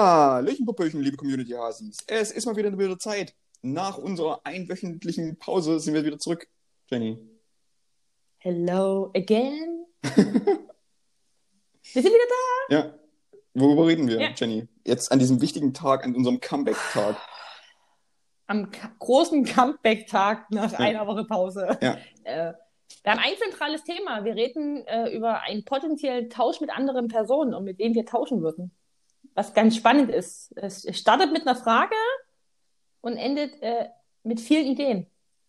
Hallöchen, Popöchen, liebe Community-Hasis. Es ist mal wieder eine wilde Zeit. Nach unserer einwöchentlichen Pause sind wir wieder zurück. Jenny. Hello again. wir sind wieder da. Ja. Worüber reden wir, Ja. Jenny? Jetzt an diesem wichtigen Tag, an unserem Comeback-Tag. Am Ka- großen Comeback-Tag nach Ja. einer Woche Pause. Ja. Äh, wir haben ein zentrales Thema. Wir reden äh, über einen potenziellen Tausch mit anderen Personen und mit wem wir tauschen würden. Was ganz spannend ist. Es startet mit einer Frage und endet äh, mit vielen Ideen.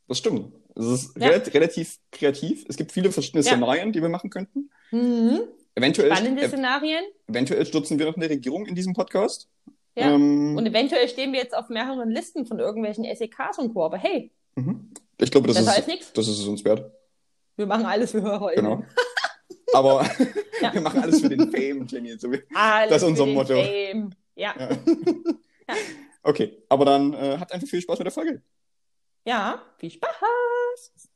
Das stimmt. Es ist Ja. relat- relativ kreativ. Es gibt viele verschiedene Ja. Szenarien, die wir machen könnten. Mhm. Eventuell, Spannende ev Szenarien. eventuell stürzen wir noch eine Regierung in diesem Podcast. Ja. Ähm, Und eventuell stehen wir jetzt auf mehreren Listen von irgendwelchen SEKs und Co. Aber hey, mhm. Ich glaube, das besser ist, das ist es uns wert. Wir machen alles für Hörer. Genau. Aber Ja. wir machen alles für den Fame, Jenny. So Alles Das ist unser für den Motto. Fame. Ja. ja. Okay, aber dann äh, habt einfach viel Spaß mit der Folge. ja, viel Spaß.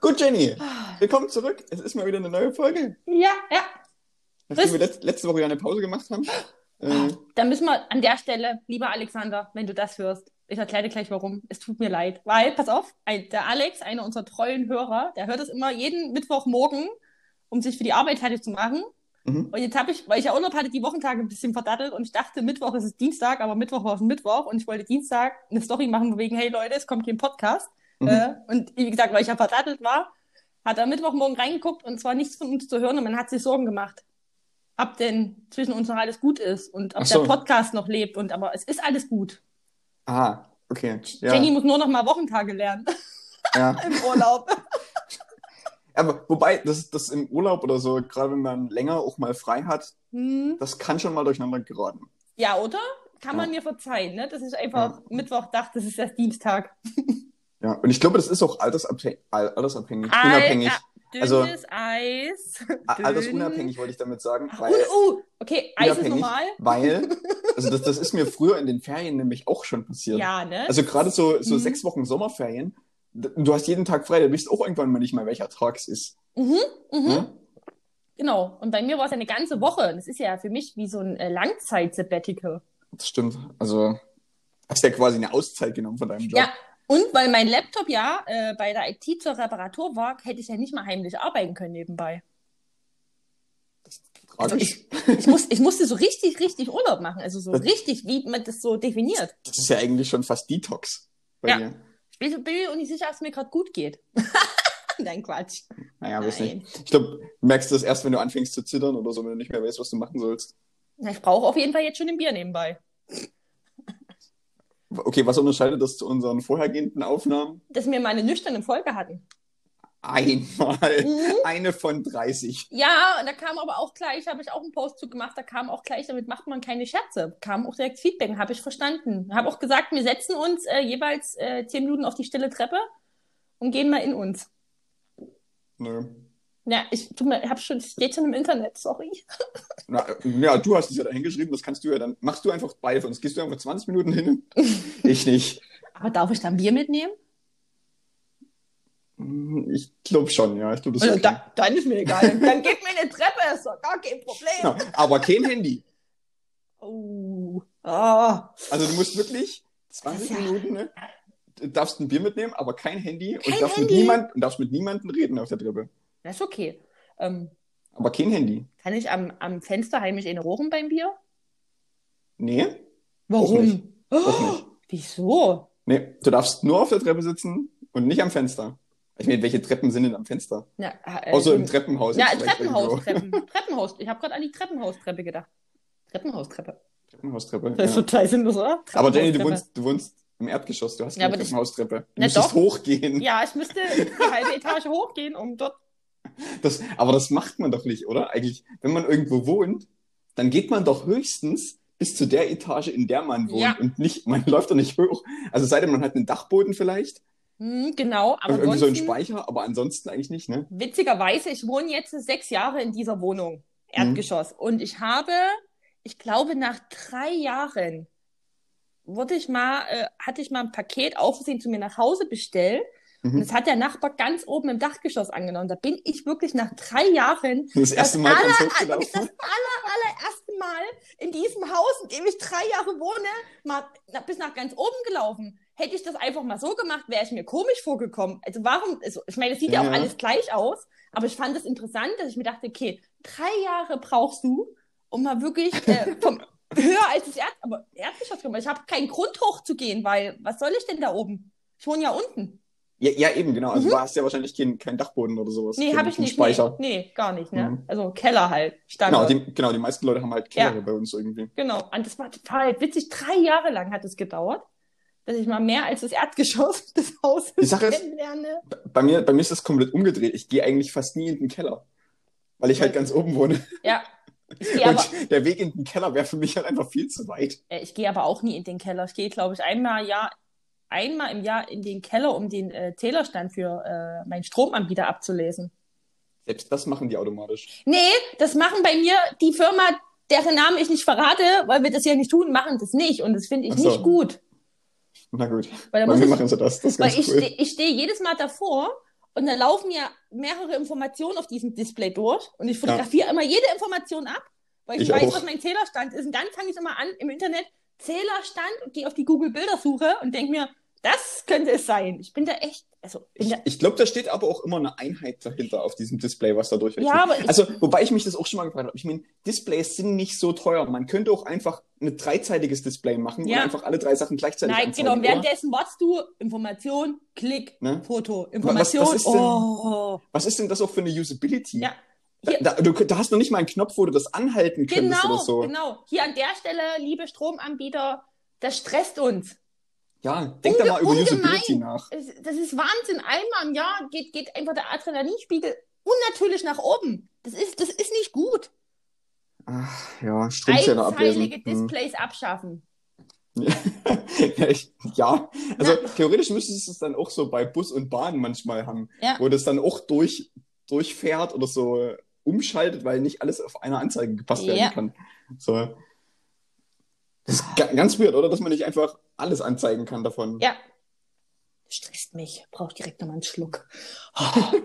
Gut, Jenny, willkommen zurück. Es ist mal wieder eine neue Folge. Ja, ja. Nachdem wir letzt, letzte Woche ja eine Pause gemacht haben. Äh, Dann müssen wir an der Stelle, lieber Alexander, wenn du das hörst, ich erkläre dir gleich warum. Es tut mir leid. Weil, pass auf, ein, der Alex, einer unserer treuen Hörer, der hört es immer jeden Mittwochmorgen, um sich für die Arbeit fertig zu machen. mhm. Und jetzt habe ich, weil ich ja Urlaub hatte, die Wochentage ein bisschen verdattelt und ich dachte, Mittwoch ist es Dienstag, aber Mittwoch war es Mittwoch und ich wollte Dienstag eine Story machen, wegen, hey Leute, es kommt hier ein Podcast. Mhm. Äh, und wie gesagt, weil ich ja verdattelt war, hat er Mittwochmorgen reingeguckt und zwar nichts von uns zu hören und man hat sich Sorgen gemacht, ob denn zwischen uns noch alles gut ist und ob so. der Podcast noch lebt und aber es ist alles gut. Ah, okay. Ja, Jenny muss nur noch mal Wochentage lernen ja. im Urlaub. Aber wobei, das, das im Urlaub oder so, gerade wenn man länger auch mal frei hat, hm. das kann schon mal durcheinander geraten. Ja, oder? Kann man Ja. mir verzeihen, ne? Das ist einfach Mittwoch, dachte, das ist erst Dienstag. Ja, und ich glaube, das ist auch altersabhängig, altersabhängig unabhängig. Alter, Also- dünnes Eis. A- Dünn. Altersunabhängig wollte ich damit sagen. Weil, und, uh, okay, Eis ist normal. Weil, also das, das ist mir früher in den Ferien nämlich auch schon passiert. Ja, ne? Also gerade so, so Mhm. sechs Wochen Sommerferien, du hast jeden Tag frei, du weißt auch irgendwann mal nicht mal, welcher Tag es ist. mhm, mhm. Ne? Genau. Und bei mir war es eine ganze Woche. Das ist ja für mich wie so ein äh, Langzeit-Sabbatical. Das stimmt. Also hast ja quasi eine Auszeit genommen von deinem Job. Ja. Und weil mein Laptop ja äh, bei der IT zur Reparatur war, hätte ich ja nicht mal heimlich arbeiten können nebenbei. Also Tragisch. Ich, muss, ich musste so richtig, richtig Urlaub machen. Also so richtig, wie man das so definiert. Das ist ja eigentlich schon fast Detox bei Ja. dir. Ich bin, bin mir auch nicht sicher, ob es mir gerade gut geht. Nein, Quatsch. Naja, weiß Nein. nicht. Ich glaube, du merkst das erst, wenn du anfängst zu zittern oder so, wenn du nicht mehr weißt, was du machen sollst. Na, Ich brauche auf jeden Fall jetzt schon ein Bier nebenbei. Okay, was unterscheidet das zu unseren vorhergehenden Aufnahmen? Dass wir mal eine nüchterne Folge hatten. Einmal. Mhm. Eine von 30. Ja, und da kam aber auch gleich, habe ich auch einen Post zu gemacht, da kam auch gleich, damit macht man keine Scherze. Kam auch direkt Feedback, habe ich verstanden. Habe auch gesagt, wir setzen uns äh, jeweils äh, zehn Minuten auf die stille Treppe und gehen mal in uns. Nö. Ja, ich tu mir, hab schon, steht schon im Internet, sorry. Na, ja, du hast es ja da hingeschrieben, das kannst du ja dann, machst du einfach beide von uns. Gehst du einfach 20 Minuten hin? ich nicht. Aber darf ich dann Bier mitnehmen? Hm, Ich glaube schon, ja. Ich glaube, das ist Also, okay. da, dann ist mir egal. Dann gib mir eine Treppe, ist doch gar kein Problem. Ja, aber kein Handy. Oh. Ah. Also du musst wirklich 20 Das ist ja- Minuten, ne? Darfst ein Bier mitnehmen, aber kein Handy Kein und darfst mit Handy? niemand und darfst mit niemandem reden auf der Treppe. Das ist okay. Ähm, Aber kein Handy. kann ich am, am Fenster heimlich eine rochen beim Bier? Nee, nicht. Warum? Auch nicht. Wieso? nee, du darfst nur auf der Treppe sitzen und nicht am Fenster. Ich meine, welche Treppen sind denn am Fenster? Ja, äh, Außer im ähm, Treppenhaus. Ja. Treppenhaus-Treppen. Treppenhaus. Ich habe gerade an die Treppenhaustreppe gedacht. Treppenhaustreppe. Treppenhaustreppe. Das ist Ja. total sinnlos, oder? Aber Jenny, du wohnst, du wohnst im Erdgeschoss, du hast Ja, keine das- Treppenhaustreppe. Du Na müsstest doch. hochgehen. Ja, ich müsste die halbe Etage hochgehen, um dort. Das, aber das macht man doch nicht, oder? Eigentlich, wenn man irgendwo wohnt, dann geht man doch höchstens bis zu der Etage, in der man wohnt Ja. und nicht, man läuft doch nicht hoch. Also sei denn, man hat einen Dachboden vielleicht, Hm, genau, aber irgendwie so einen ansonsten, Speicher, aber ansonsten eigentlich nicht, ne? witzigerweise, ich wohne jetzt sechs Jahre in dieser Wohnung. Erdgeschoss. Und ich habe, ich glaube, nach drei Jahren wurde ich mal, äh, hatte ich mal ein Paket auf Versehen zu mir nach Hause bestellt. Und Mhm. das hat der Nachbar ganz oben im Dachgeschoss angenommen. Da bin ich wirklich nach drei Jahren Das erste Mal aller, ganz wirklich das aller, allererste Mal in diesem Haus, in dem ich drei Jahre wohne, mal bis nach ganz oben gelaufen. Hätte ich das einfach mal so gemacht, wäre ich mir komisch vorgekommen. Also warum, also ich meine, es sieht ja, Ja, auch alles gleich aus, aber ich fand es das interessant, dass ich mir dachte, okay, drei Jahre brauchst du, um mal wirklich äh, vom höher als das Erd, aber Erdgeschoss zu kommen. Ich habe keinen Grund hochzugehen, weil was soll ich denn da oben? Ich wohne ja unten. Ja, ja, eben, genau. Also du hast ja wahrscheinlich keinen kein Dachboden oder sowas. Mhm. Nee, habe ich nicht. Speicher. Nee, nee, gar nicht, ne? Mhm. Also Keller halt. Stand Genau die, genau, die meisten Leute haben halt Keller Ja. bei uns irgendwie. Genau. Und das war total halt witzig. Drei Jahre lang hat es gedauert, dass ich mal mehr als das Erdgeschoss des Hauses Die Sache ist- kennenlerne. Bei mir, bei mir ist das komplett umgedreht. Ich gehe eigentlich fast nie in den Keller. Weil ich halt ganz oben wohne. Ja. Gehe aber, Und der Weg in den Keller wäre für mich halt einfach viel zu weit. ich gehe aber auch nie in den Keller. Ich gehe, glaube ich, einmal, ja, einmal im Jahr in den Keller, um den äh, Zählerstand für äh, meinen Stromanbieter abzulesen. Selbst das machen die automatisch. Nee, das machen bei mir die Firma, deren Namen ich nicht verrate, weil wir das ja nicht tun, machen das nicht. Und das finde ich so. nicht gut. Na gut. Weil da Bei muss ich, machen sie das. Das Weil ich cool. stehe ich steh jedes Mal davor und dann laufen ja mehrere Informationen auf diesem Display durch und ich fotografiere immer jede Information ab, weil ich, Ich weiß, auch. was mein Zählerstand ist. Und dann fange ich immer an im Internet Zählerstand und gehe auf die Google-Bildersuche und denke mir, das könnte es sein. Ich bin da echt, also Ich, ich glaube, da steht aber auch immer eine Einheit dahinter auf diesem Display, was da durchrechnet. Ja, aber also, wobei ich mich das auch schon mal gefragt habe. Ich meine, Displays sind nicht so teuer. Man könnte auch einfach ein dreizeitiges Display machen Ja. und einfach alle drei Sachen gleichzeitig nein, anzeigen, genau. Und währenddessen wartest du Information, Klick, Ne? Foto, was Information. ist denn- oh, Was ist denn das auch für eine Usability? ja. Da, da, du, da hast noch nicht mal einen Knopf, wo du das anhalten könntest genau, oder so. genau. Hier an der Stelle, liebe Stromanbieter, das stresst uns. Ja, denk da Unge- mal über. Usability nach. Das ist Wahnsinn. Einmal im Jahr geht, geht einfach der Adrenalinspiegel unnatürlich nach oben. Das ist, das ist nicht gut. Ach, ja, Stromzähler ablesen. Hm. Displays abschaffen. ja, ich, ja, also theoretisch müsstest du es dann auch so bei Bus und Bahn manchmal haben, Ja. wo das dann auch durch, durchfährt oder so umschaltet, weil nicht alles auf eine Anzeige gepasst werden Ja. kann. So. Das ist ga- ganz weird, oder? Dass man nicht einfach alles anzeigen kann davon. Ja. Stresst mich. Brauche direkt nochmal einen Schluck.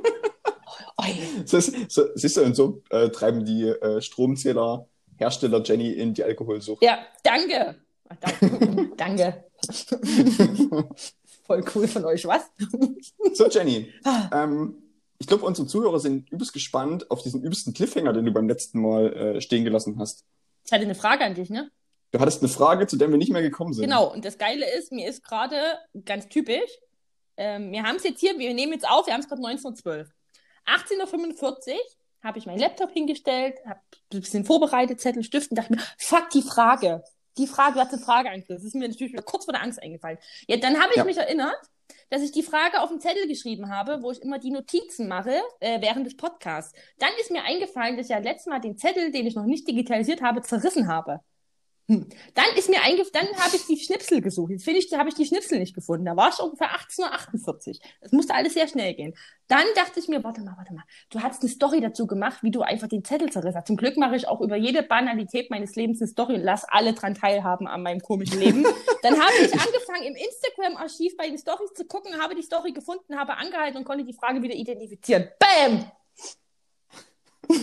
Das ist, so, siehst du, und so äh, treiben die äh, Stromzähler Hersteller Jenny in die Alkoholsucht. Ja, danke. Ach, danke. danke. Voll cool von euch, was? So, Jenny, Ah. ähm, ich glaube, unsere Zuhörer sind übelst gespannt auf diesen übelsten Cliffhanger, den du beim letzten Mal äh, stehen gelassen hast. Ich hatte eine Frage an dich, ne? Du hattest eine Frage, zu der wir nicht mehr gekommen sind. Genau, und das Geile ist, mir ist gerade ganz typisch, ähm, wir haben es jetzt hier, wir nehmen jetzt auf, wir haben es gerade 19.12 18.45 Uhr habe ich meinen Laptop hingestellt, habe ein bisschen vorbereitet, Zettel, Stift und dachte mir, fuck, die Frage. Die Frage, du hast eine Frage eigentlich. Das ist mir natürlich wieder kurz vor der Angst eingefallen. Ja, dann habe ich Ja. mich erinnert, dass ich die Frage auf dem Zettel geschrieben habe, wo ich immer die Notizen mache äh, während des Podcasts. Dann ist mir eingefallen, dass ich ja letztes Mal den Zettel, den ich noch nicht digitalisiert habe, zerrissen habe. Hm. Dann ist mir eingefallen, dann habe ich die Schnipsel gesucht. Jetzt finde ich, habe ich die Schnipsel nicht gefunden. Da war es ungefähr 18.48 Uhr. Es musste alles sehr schnell gehen. Dann dachte ich mir, warte mal, warte mal. Du hast eine Story dazu gemacht, wie du einfach den Zettel zerrissen hast. Zum Glück mache ich auch über jede Banalität meines Lebens eine Story und lass alle dran teilhaben an meinem komischen Leben. Dann habe ich angefangen, im Instagram-Archiv bei den Stories zu gucken, habe die Story gefunden, habe angehalten und konnte die Frage wieder identifizieren. Bam!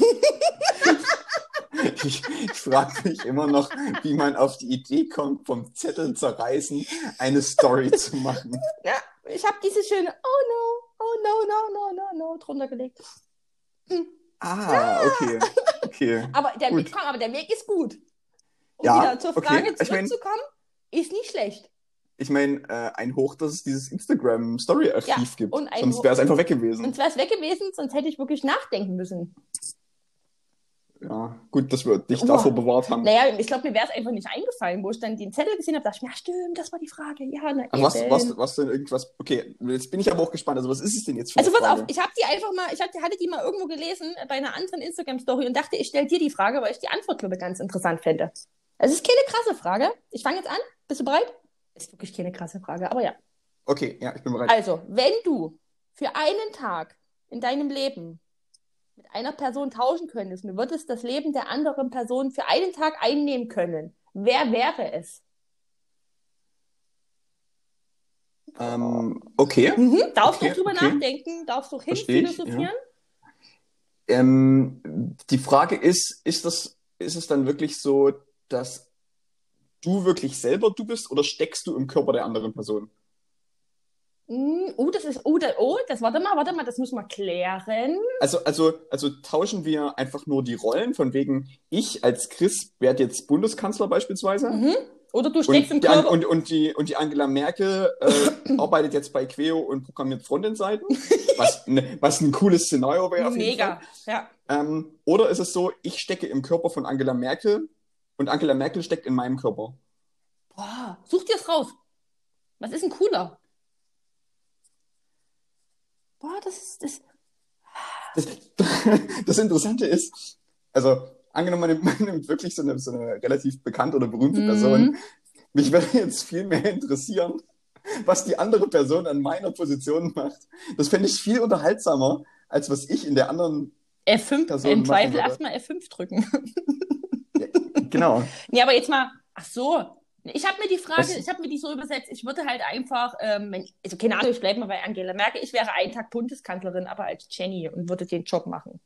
Ich, ich frage mich immer noch, wie man auf die Idee kommt, vom Zettel zerreißen eine Story zu machen. Ja, ich habe diese schöne Oh no, oh no, no, no, no, no drunter gelegt. Ah, okay. Okay. Aber der, Gut. Weg, aber der Weg ist gut. Um Ja, wieder zur okay. Frage Ich mein- zurückzukommen, ist nicht schlecht. Ich meine, äh, ein Hoch, dass es dieses Instagram-Story-Archiv Ja, gibt. Sonst wäre es einfach weg gewesen. Sonst wäre es weg gewesen, sonst hätte ich wirklich nachdenken müssen. Ja, gut, dass wir dich Boah. davor bewahrt haben. Naja, ich glaube, mir wäre es einfach nicht eingefallen, wo ich dann den Zettel gesehen habe, dachte ich mir, ja, stimmt, das war die Frage. Ja, na, Ach, was, was, was denn irgendwas? Okay, jetzt bin ich aber auch gespannt. Also, was ist es denn jetzt für Also pass auf, ich habe die einfach mal, ich hatte, hatte die mal irgendwo gelesen bei einer anderen Instagram-Story und dachte, ich stelle dir die Frage, weil ich die Antwort, glaube ich, ganz interessant fände. Es ist keine krasse Frage. Ich fange jetzt an. Bist du bereit? Ist wirklich keine krasse Frage, aber ja. Okay, ja, ich bin bereit. Also, wenn du für einen Tag in deinem Leben mit einer Person tauschen könntest, du würdest das Leben der anderen Person für einen Tag einnehmen können, wer wäre es? Ähm, okay. Mhm. Darfst Okay, du drüber okay. nachdenken? Darfst du Versteh ich, hinphilosophieren? Ähm, die Frage ist, ist das, ist es dann wirklich so, dass du wirklich selber du bist oder steckst du im Körper der anderen Person? Mm, Oh, das ist, oh, da, oh, das, warte mal, warte mal, das müssen wir klären. Also, also, also tauschen wir einfach nur die Rollen von wegen, ich als Chris werde jetzt Bundeskanzler beispielsweise Mhm. Oder du steckst im Körper. und, und, die, und die Angela Merkel äh, arbeitet jetzt bei Queo und programmiert Frontend-Seiten, was, ne, was ein cooles Szenario wäre. Mega. Ja. Ähm, oder ist es so, ich stecke im Körper von Angela Merkel und Angela Merkel steckt in meinem Körper? Boah, such dir es raus. Was ist denn cooler? Boah, das ist, das, Das, das Interessante ist, also angenommen, man nimmt, wirklich so eine, so eine relativ bekannte oder berühmte Mhm. Person, mich würde jetzt viel mehr interessieren, was die andere Person an meiner Position macht. Das fände ich viel unterhaltsamer, als was ich in der anderen. F5, Person im Zweifel erstmal F5 drücken. Genau. Nee, aber jetzt mal, ach so. Ich habe mir die Frage, Was- ich habe mir die so übersetzt, ich würde halt einfach, ähm, also keine Ahnung, ich bleibe mal bei Angela Merkel, ich wäre einen Tag Bundeskanzlerin, aber als Jenny und würde den Job machen.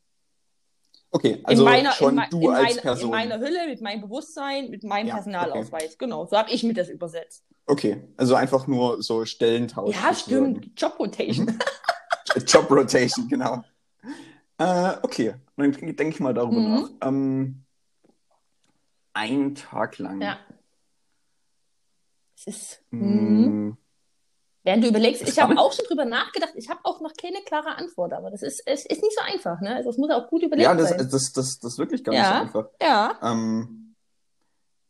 Okay, also in meiner, schon in, du in, als meiner, Person. in meiner Hülle, mit meinem Bewusstsein, mit meinem Ja, Personalausweis. Genau, so habe ich mir das übersetzt. Okay, also einfach nur so Stellentausch. ja, stimmt. Job Rotation. Job Rotation, genau. Äh, okay, dann denke ich mal darüber Mhm. nach. Ähm, ein Tag lang. Ja. Es ist. Mhm. Mm, Während du überlegst, Das ich habe auch schon drüber nachgedacht, ich habe auch noch keine klare Antwort, aber das ist, es ist nicht so einfach, ne? Also es muss auch gut überlegt Ja, das, sein. das, das, das ist wirklich gar Ja. nicht so einfach. Ja. Ähm,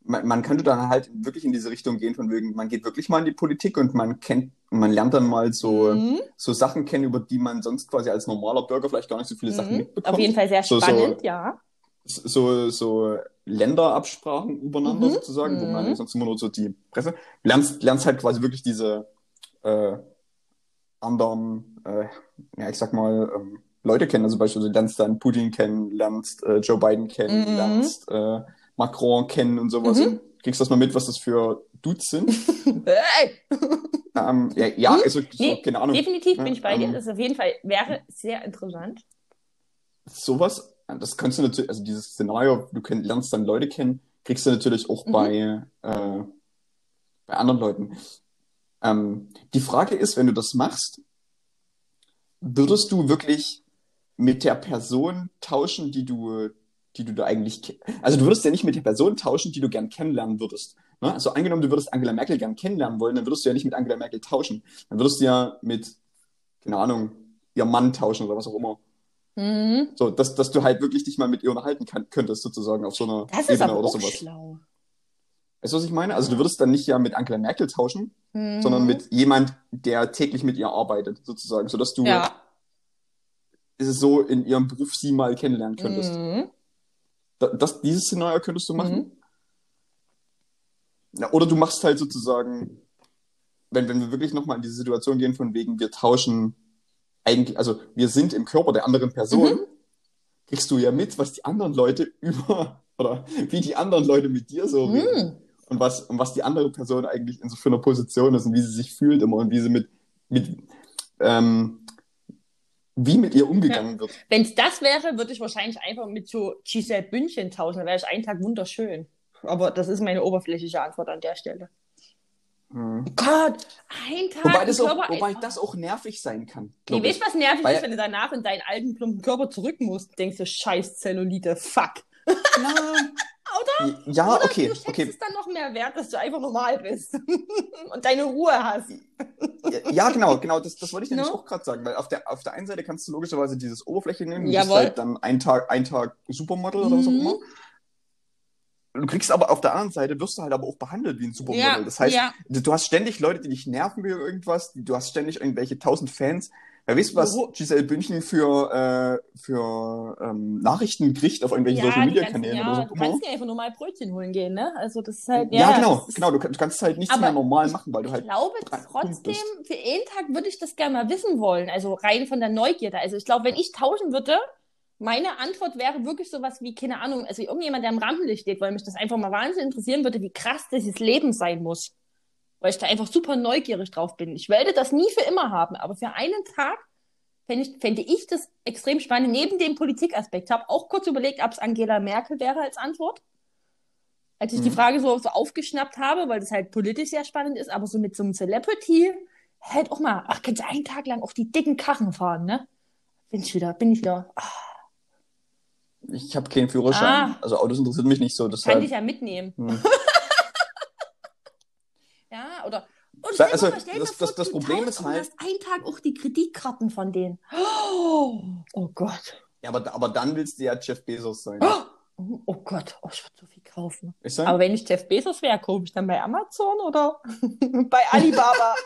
man, man könnte dann halt wirklich in diese Richtung gehen, von wegen, man geht wirklich mal in die Politik und man kennt, man lernt dann mal so, Mhm. so Sachen kennen, über die man sonst quasi als normaler Bürger vielleicht gar nicht so viele Sachen Mhm. mitbekommt. Auf jeden Fall sehr So- so- spannend, ja. So, so Länderabsprachen übereinander Mhm. sozusagen, wo Mhm. man sonst immer nur so die Presse. Lernst, lernst halt quasi wirklich diese äh, anderen, äh, ja, ich sag mal, ähm, Leute kennen. Also beispielsweise lernst dann Putin kennen, lernst äh, Joe Biden kennen, Mhm. lernst äh, Macron kennen und sowas. Mhm. Und kriegst das mal mit, was das für Dudes sind. Hey. ähm, ja, ja, Mhm. also so, Nee, keine Ahnung. Definitiv bin ich bei dir. ähm, Das auf jeden Fall wäre sehr interessant. sowas, das kannst du natürlich, also dieses Szenario, du kenn, lernst dann Leute kennen, kriegst du natürlich auch Mhm. bei, äh, bei anderen Leuten. Ähm, die Frage ist, wenn du das machst, würdest du wirklich mit der Person tauschen, die du, die du da eigentlich, also du würdest ja nicht mit der Person tauschen, die du gern kennenlernen würdest. Ne? Also angenommen, du würdest Angela Merkel gern kennenlernen wollen, dann würdest du ja nicht mit Angela Merkel tauschen. Dann würdest du ja mit, keine Ahnung, ihrem Mann tauschen oder was auch immer. Mhm. So, dass, dass du halt wirklich dich mal mit ihr unterhalten kann, könntest, sozusagen, auf so einer Das ist Ebene aber oder auch sowas. schlau. Weißt du, was ich meine? Also du würdest dann nicht ja mit Angela Merkel tauschen, Mhm. sondern mit jemand, der täglich mit ihr arbeitet, sozusagen, sodass du Ja. es so in ihrem Beruf sie mal kennenlernen könntest. Mhm. Da, das, dieses Szenario könntest du machen. Mhm. Ja, oder du machst halt sozusagen, wenn, wenn wir wirklich nochmal in diese Situation gehen, von wegen, wir tauschen eigentlich, also wir sind im Körper der anderen Person, Mhm. kriegst du ja mit, was die anderen Leute über, oder wie die anderen Leute mit dir so reden. Mhm. Und was, und was die andere Person eigentlich in so für einer Position ist und wie sie sich fühlt immer und wie sie mit, mit, ähm, wie mit ihr umgegangen wird. Wenn es das wäre, würde ich wahrscheinlich einfach mit so Giselle Bündchen tauschen. Dann wäre ich einen Tag wunderschön. Aber das ist meine oberflächliche Antwort an der Stelle. Mhm. Gott, ein Tag Wobei, das auch, Körper. wobei ein- das auch nervig sein kann. Nee, weißt du, was nervig Weil- ist, wenn du danach in deinen alten, plumpen Körper zurück musst? Denkst du, scheiß Zellulite, fuck. Ja, ja Oder okay, du schätzt okay. es dann noch mehr wert, dass du einfach normal bist und deine Ruhe hast. Ja, genau, genau, das, das wollte ich nämlich No? auch gerade sagen, weil auf der, auf der einen Seite kannst du logischerweise dieses Oberfläche nehmen, du Jawohl. bist halt dann ein Tag, ein Tag Supermodel oder was auch Mhm. immer. Du kriegst aber auf der anderen Seite, wirst du halt aber auch behandelt wie ein Supermodel. Ja, das heißt, ja. du, hast ständig Leute, die dich nerven wegen irgendwas, du hast ständig irgendwelche tausend Fans. Ja, weißt du, was Giselle Bündchen für, äh, für ähm, Nachrichten kriegt auf irgendwelchen Ja, Social Media ganzen- Kanälen ja, oder so? du kannst dir einfach nur mal Brötchen holen gehen, ne? Also das ist halt, Ja, ja. genau, ist- genau. Du, du kannst halt nichts mehr normal machen, weil du Ich halt. glaube dran Punkt trotzdem, für einen Tag würde ich das gerne mal wissen wollen. Also rein von der Neugierde. Also ich glaube, wenn ich tauschen würde, meine Antwort wäre wirklich sowas wie, keine Ahnung, also irgendjemand, der im Rampenlicht steht, weil mich das einfach mal wahnsinnig interessieren würde, wie krass dieses Leben sein muss. Weil ich da einfach super neugierig drauf bin. Ich werde das nie für immer haben, aber für einen Tag fände ich, fände ich das extrem spannend, neben dem Politikaspekt. Ich habe auch kurz überlegt, ob es Angela Merkel wäre als Antwort. Als ich Mhm. die Frage so, so aufgeschnappt habe, weil das halt politisch sehr spannend ist, aber so mit so einem Celebrity, halt auch mal, ach, kannst du einen Tag lang auf die dicken Karren fahren, ne? Bin ich wieder, bin ich wieder. Ach, Ich habe keinen Führerschein. Ah. Also Autos interessiert mich nicht so. kann Deshalb, dich ja mitnehmen. hm. Ja, oder. Und Da- also, mal- das- vor, das- das du Problem ist halt- hast einen Tag auch die Kreditkarten von denen. Oh, oh Gott. ja, aber, aber dann willst du ja Jeff Bezos sein. Oh, oh Gott, oh, ich würde so viel kaufen. Aber wenn ich Jeff Bezos wäre, kaufe ich dann bei Amazon oder bei Alibaba?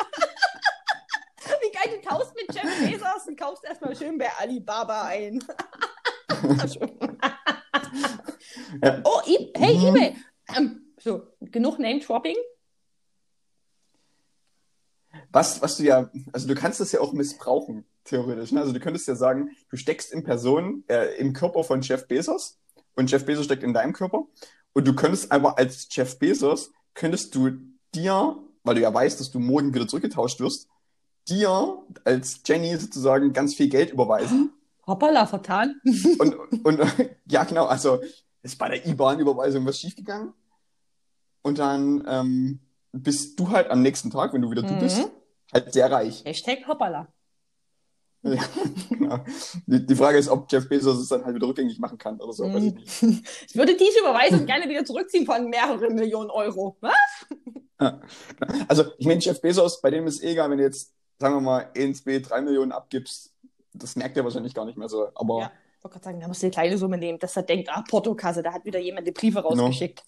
Wie geil, du tauschst mit Jeff Bezos und kaufst erstmal schön bei Alibaba ein. Ja. Oh, e hey, Mhm. eBay. Ähm, so, genug Name-Dropping. was, was du ja, also du kannst das ja auch missbrauchen, theoretisch. Ne? Also du könntest ja sagen, du steckst in Person, äh, im Körper von Jeff Bezos und Jeff Bezos steckt in deinem Körper. Und du könntest aber als Jeff Bezos, könntest du dir, weil du ja weißt, dass du morgen wieder zurückgetauscht wirst, dir als Jenny sozusagen ganz viel Geld überweisen. Hoppala, vertan. Und, und ja, genau, also ist bei der IBAN-Überweisung was schiefgegangen. Und dann ähm, bist du halt am nächsten Tag, wenn du wieder du Mhm. bist, halt sehr reich. Hashtag Hoppala. Ja, genau. Die, die Frage ist, ob Jeff Bezos es dann halt wieder rückgängig machen kann oder so. Weiß ich nicht. Ich würde diese Überweisung gerne wieder zurückziehen von mehreren Millionen Euro. Was? Also, ich meine, Jeff Bezos, bei dem ist eh egal, wenn du jetzt, sagen wir mal, 1, 2, 3 Millionen abgibst, das merkt er wahrscheinlich gar nicht mehr so. Aber Ja. Ich wollte gerade sagen, da musst du eine kleine Summe nehmen, dass er denkt, ah, Portokasse, da hat wieder jemand die Briefe rausgeschickt.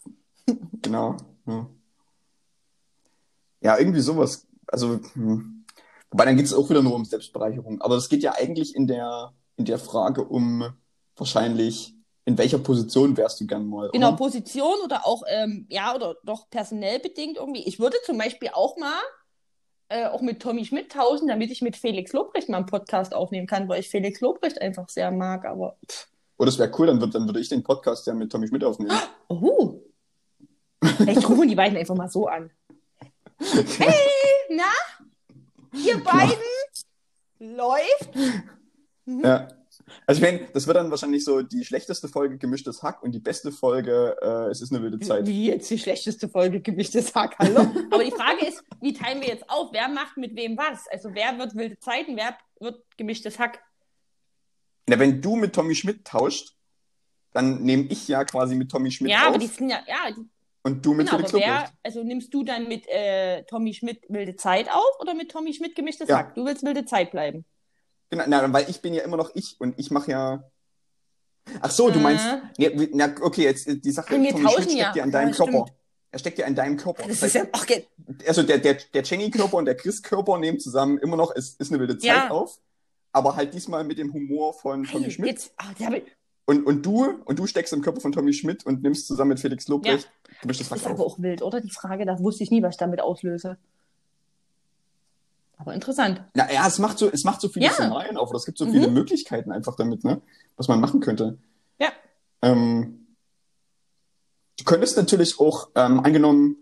genau. Ja, ja irgendwie sowas. Also, hm. wobei dann geht es auch wieder nur um Selbstbereicherung. Aber es geht ja eigentlich in der, in der Frage um wahrscheinlich, in welcher Position wärst du gern mal? Genau? Position oder auch, ähm, ja, oder doch personell bedingt irgendwie. Ich würde zum Beispiel auch mal äh, auch mit Tommy Schmidt tauschen, damit ich mit Felix Lobrecht mal einen Podcast aufnehmen kann, weil ich Felix Lobrecht einfach sehr mag, aber pff, Oh, das wäre cool, dann, würd, dann würde ich den Podcast ja mit Tommy Schmidt aufnehmen. oh. Ich rufe die beiden einfach mal so an. Hey, na? Ihr beiden? Läuft? Ja. Also ich meine, das wird dann wahrscheinlich so die schlechteste Folge gemischtes Hack und die beste Folge, äh, es ist eine wilde Zeit. Wie jetzt die schlechteste Folge gemischtes Hack, hallo? Aber die Frage ist, wie teilen wir jetzt auf? Wer macht mit wem was? Also wer wird wilde Zeiten, wer wird gemischtes Hack? Na, wenn du mit Tommy Schmidt tauscht, dann nehme ich ja quasi mit Tommy Schmidt ja, auf aber die sind ja, ja, die, und du mit genau, Felix Lobrecht. also nimmst du dann mit äh, Tommy Schmidt wilde Zeit auf oder mit Tommy Schmidt gemischtes Ja. Hack? Du willst wilde Zeit bleiben. Genau, na, weil ich bin ja immer noch ich und ich mache ja. Ach so, du meinst. Äh. Ja, wie- na, okay, jetzt äh, die Sache, Wir Tommy Schmidt ja. steckt ja in deinem Ja, Körper. stimmt. Er steckt ja in deinem Körper. Das Das ist ja, ge- also der, der, der Jenny-Körper und der Chris-Körper nehmen zusammen immer noch, es ist eine wilde Zeit Ja. auf. Aber halt diesmal mit dem Humor von Tommy hey, Schmidt. jetzt, ich, Und, und du, und du steckst im Körper von Tommy Schmidt und nimmst zusammen mit Felix Lobrecht gemischtes das Hack ist aber auch wild, oder? Die Frage, da wusste ich nie, was ich damit auslöse. Aber interessant. Na ja, es macht so, es macht so viele Ja. Szenarien auf, oder es gibt so Mhm. viele Möglichkeiten einfach damit, ne? Was man machen könnte. Ja. Ähm, du könntest natürlich auch, ähm, angenommen,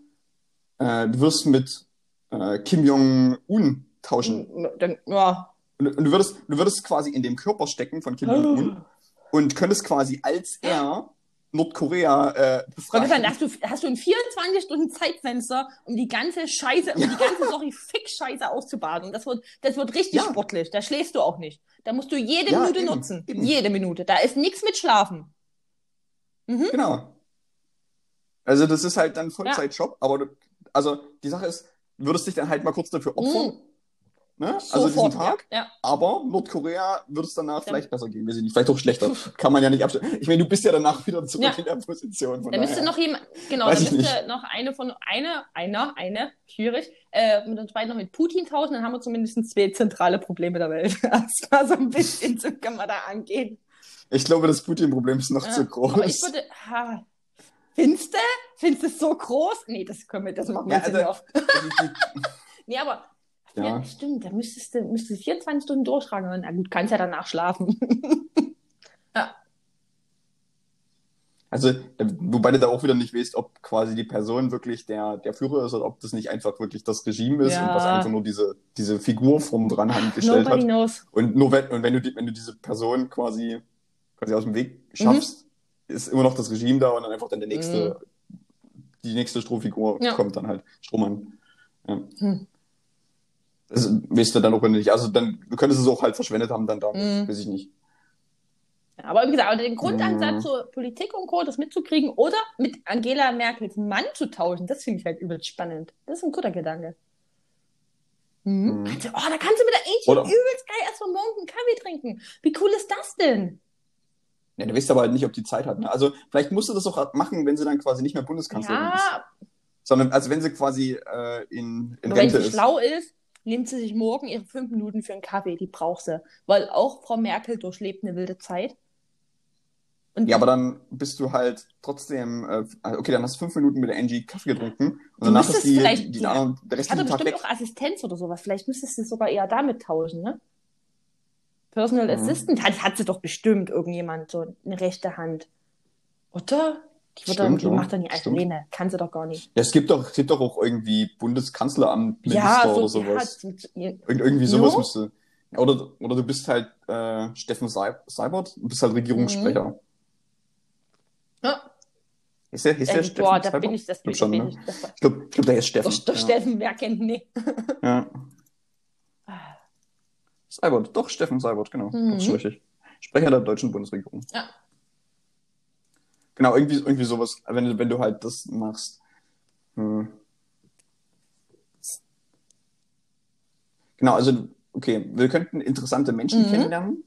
äh, du wirst mit äh, Kim Jong-un tauschen. Dann, ja. Und, und du würdest, du würdest quasi in dem Körper stecken von Kim Jong-un und könntest quasi als er Nordkorea äh, befreien. dann hast du, hast du ein 24 Stunden Zeitfenster, um die ganze Scheiße, um die ganze, sorry, Fick-Scheiße auszubaden. Das wird, das wird richtig Ja. sportlich. Da schläfst du auch nicht. Da musst du jede Ja, Minute eben, nutzen. eben. Jede Minute. Da ist nichts mit Schlafen. Genau. Also das ist halt dann Vollzeitjob, aber du, also die Sache ist, würdest dich dann halt mal kurz dafür opfern, ne? Also diesen. Tag, Ja. ja. aber Nordkorea würde es danach Dann- vielleicht besser gehen, ich nicht, vielleicht auch schlechter. Kann man ja nicht abstellen. Ich meine, du bist ja danach wieder zurück Ja. in der Position. Von Da müsste noch jemand, genau, Weiß da müsste noch eine von, eine, einer, eine, schwierig, äh, mit uns beiden noch mit Putin tauschen, dann haben wir zumindest zwei zentrale Probleme der Welt. Das war so ein bisschen, so kann man da angehen. Ich glaube, das Putin-Problem ist noch Ja, zu groß. Aber ich würde, ha, findest du? Findest du es so groß? Nee, das können wir, das machen wir Ja, jetzt also- nicht auf. Nee, aber, Ja. ja, stimmt, da müsstest du, müsstest du 24 Stunden durchschlagen. Na gut, kannst ja danach schlafen. ja. Also, wobei du da auch wieder nicht weißt, ob quasi die Person wirklich der, der Führer ist oder ob das nicht einfach wirklich das Regime ist Ja. und was einfach nur diese, diese Figur vom Dranhand gestellt Nobody hat. knows. Und nur wenn, und wenn du, die, wenn du diese Person quasi, quasi aus dem Weg Mhm. schaffst, ist immer noch das Regime da und dann einfach dann der nächste, die nächste Strohfigur Mhm. Ja. kommt dann halt. Strohmann. Ja. Hm. Das weißt du dann auch nicht. Also dann, du könntest es auch halt verschwendet haben dann da. Mhm. Weiß ich nicht. Aber wie gesagt, den Grundansatz Mhm. zur Politik und Co., das mitzukriegen oder mit Angela Merkels Mann zu tauschen, das finde ich halt übelst spannend. Das ist ein guter Gedanke. Mhm. Mhm. Kannst du, oh, da kannst du mit der Oder- übelst geil erstmal morgen einen Kaffee trinken. Wie cool ist das denn? Ja, du weißt aber halt nicht, ob die Zeit hat. Ne? Also vielleicht musst du das auch machen, wenn sie dann quasi nicht mehr Bundeskanzlerin ist. Ja, Sondern also wenn sie quasi äh, in, in aber wenn Rente sie ist. schlau ist, nimmt sie sich morgen ihre fünf Minuten für einen Kaffee. Die braucht sie. Weil auch Frau Merkel durchlebt eine wilde Zeit. Und Ja, aber dann bist du halt trotzdem, äh, okay, dann hast du fünf Minuten mit der Angie Kaffee getrunken und Du danach ist die, vielleicht- die, die anderen, der Ich hatte bestimmt weg. auch Assistenz oder sowas. Vielleicht müsstest du sogar eher damit tauschen, ne? Personal Mhm. Assistant hat, hat sie doch bestimmt irgendjemand, so eine rechte Hand. Oder? Die, wird doch, Stimmt, die ja. macht doch nicht Stimmt. alleine. Kann sie doch gar nicht. Ja, es gibt doch, es gibt doch auch irgendwie Bundeskanzleramt, Minister ja, oder so, sowas. Ja, so- Irg irgendwie sowas müsste. Ja, Oder, oder du bist halt äh, Steffen Seib Seibert, du bist halt Regierungssprecher. ja. Ist der, ist der Äh, Steffen boah, da Seibert? bin ich, das bin glaub schon, bin ne? ich. Das war, Ich glaube, ich glaub, der ist Steffen. doch, doch ja. Steffen, wer kennt nee. Ja. Seibert, doch, Steffen Seibert, genau. Mhm. Das ist richtig. Sprecher der deutschen Bundesregierung. Ja. Genau, irgendwie, irgendwie sowas, wenn du, wenn du halt das machst. Hm. Genau, also, okay, wir könnten interessante Menschen Mhm. kennenlernen.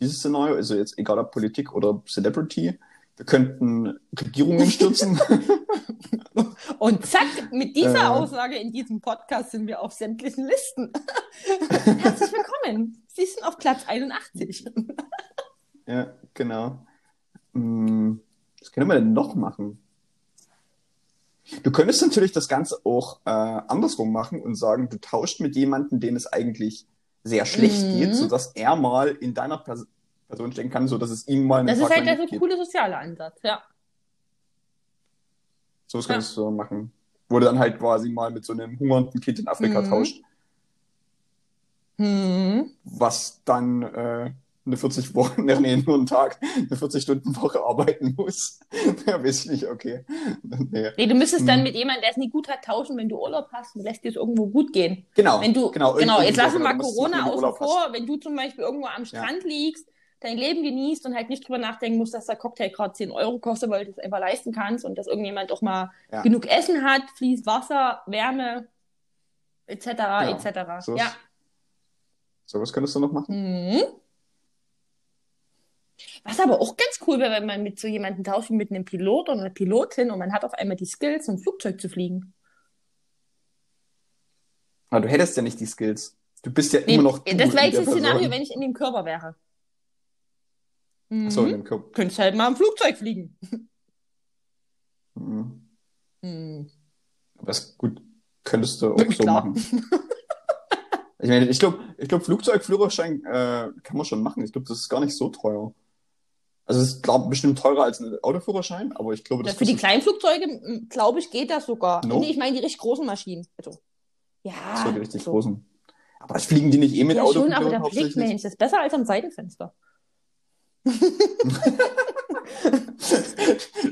Dieses Szenario, also jetzt egal ob Politik oder Celebrity. Wir könnten Regierungen stürzen. Und zack, mit dieser Äh. Aussage in diesem Podcast sind wir auf sämtlichen Listen. Herzlich willkommen. Sie sind auf Platz 81. ja, genau. Hm, Was können wir denn noch machen? Du könntest natürlich das Ganze auch äh, andersrum machen und sagen, du tauscht mit jemandem, dem es eigentlich sehr schlecht Mhm. geht, sodass er mal in deiner Pers Person stecken kann, sodass es ihm mal einen Das ist halt der so geht. coole soziale Ansatz, ja. So was könntest du machen. Wo du dann halt quasi mal mit so einem hungernden Kind in Afrika Mhm. tauscht, Hm. was dann äh, eine 40 Wochen, nee, nur einen Tag, eine 40-Stunden-Woche arbeiten muss. ja, weiß ich nicht, okay. nee. Nee, du müsstest dann Hm. mit jemandem, der es nie gut hat, tauschen, wenn du Urlaub hast und lässt dir es irgendwo gut gehen. Genau, Wenn du, genau, genau, jetzt lassen wir mal Corona außen vor, wenn du zum Beispiel irgendwo am Strand liegst, dein Leben genießt und halt nicht drüber nachdenken musst, dass der Cocktail gerade 10 Euro kostet, weil du es einfach leisten kannst und dass irgendjemand auch mal Ja. genug Essen hat, fließt Wasser, Wärme, etc., Ja, etc. so Ja. So was könntest du noch machen? Mhm. Was aber auch ganz cool wäre, wenn man mit so jemandem tauscht wie mit einem Pilot oder einer Pilotin und man hat auf einmal die Skills, ein Flugzeug zu fliegen. Aber du hättest ja nicht die Skills. Du bist ja Nee, immer noch das wäre jetzt das Szenario, wenn ich in dem Körper wäre. Mhm. So, in dem Körper. Könntest halt mal im Flugzeug fliegen. Mhm. Mhm. Aber gut, könntest du auch Ja, so klar. machen. Ich meine, ich glaube, ich glaub, Flugzeugführerschein äh, kann man schon machen. Ich glaube, das ist gar nicht so teuer. Also es ist, glaube bestimmt teurer als ein Autoführerschein, aber ich glaube, das Für die kleinen Flugzeuge, glaube ich, geht das sogar. No? Nee, ich meine die richtig großen Maschinen. Also, ja. so die richtig so. großen. Aber fliegen die nicht eh mit Ja, schon, aber Autopiloten der Blick? Mensch, ist besser als am Seitenfenster.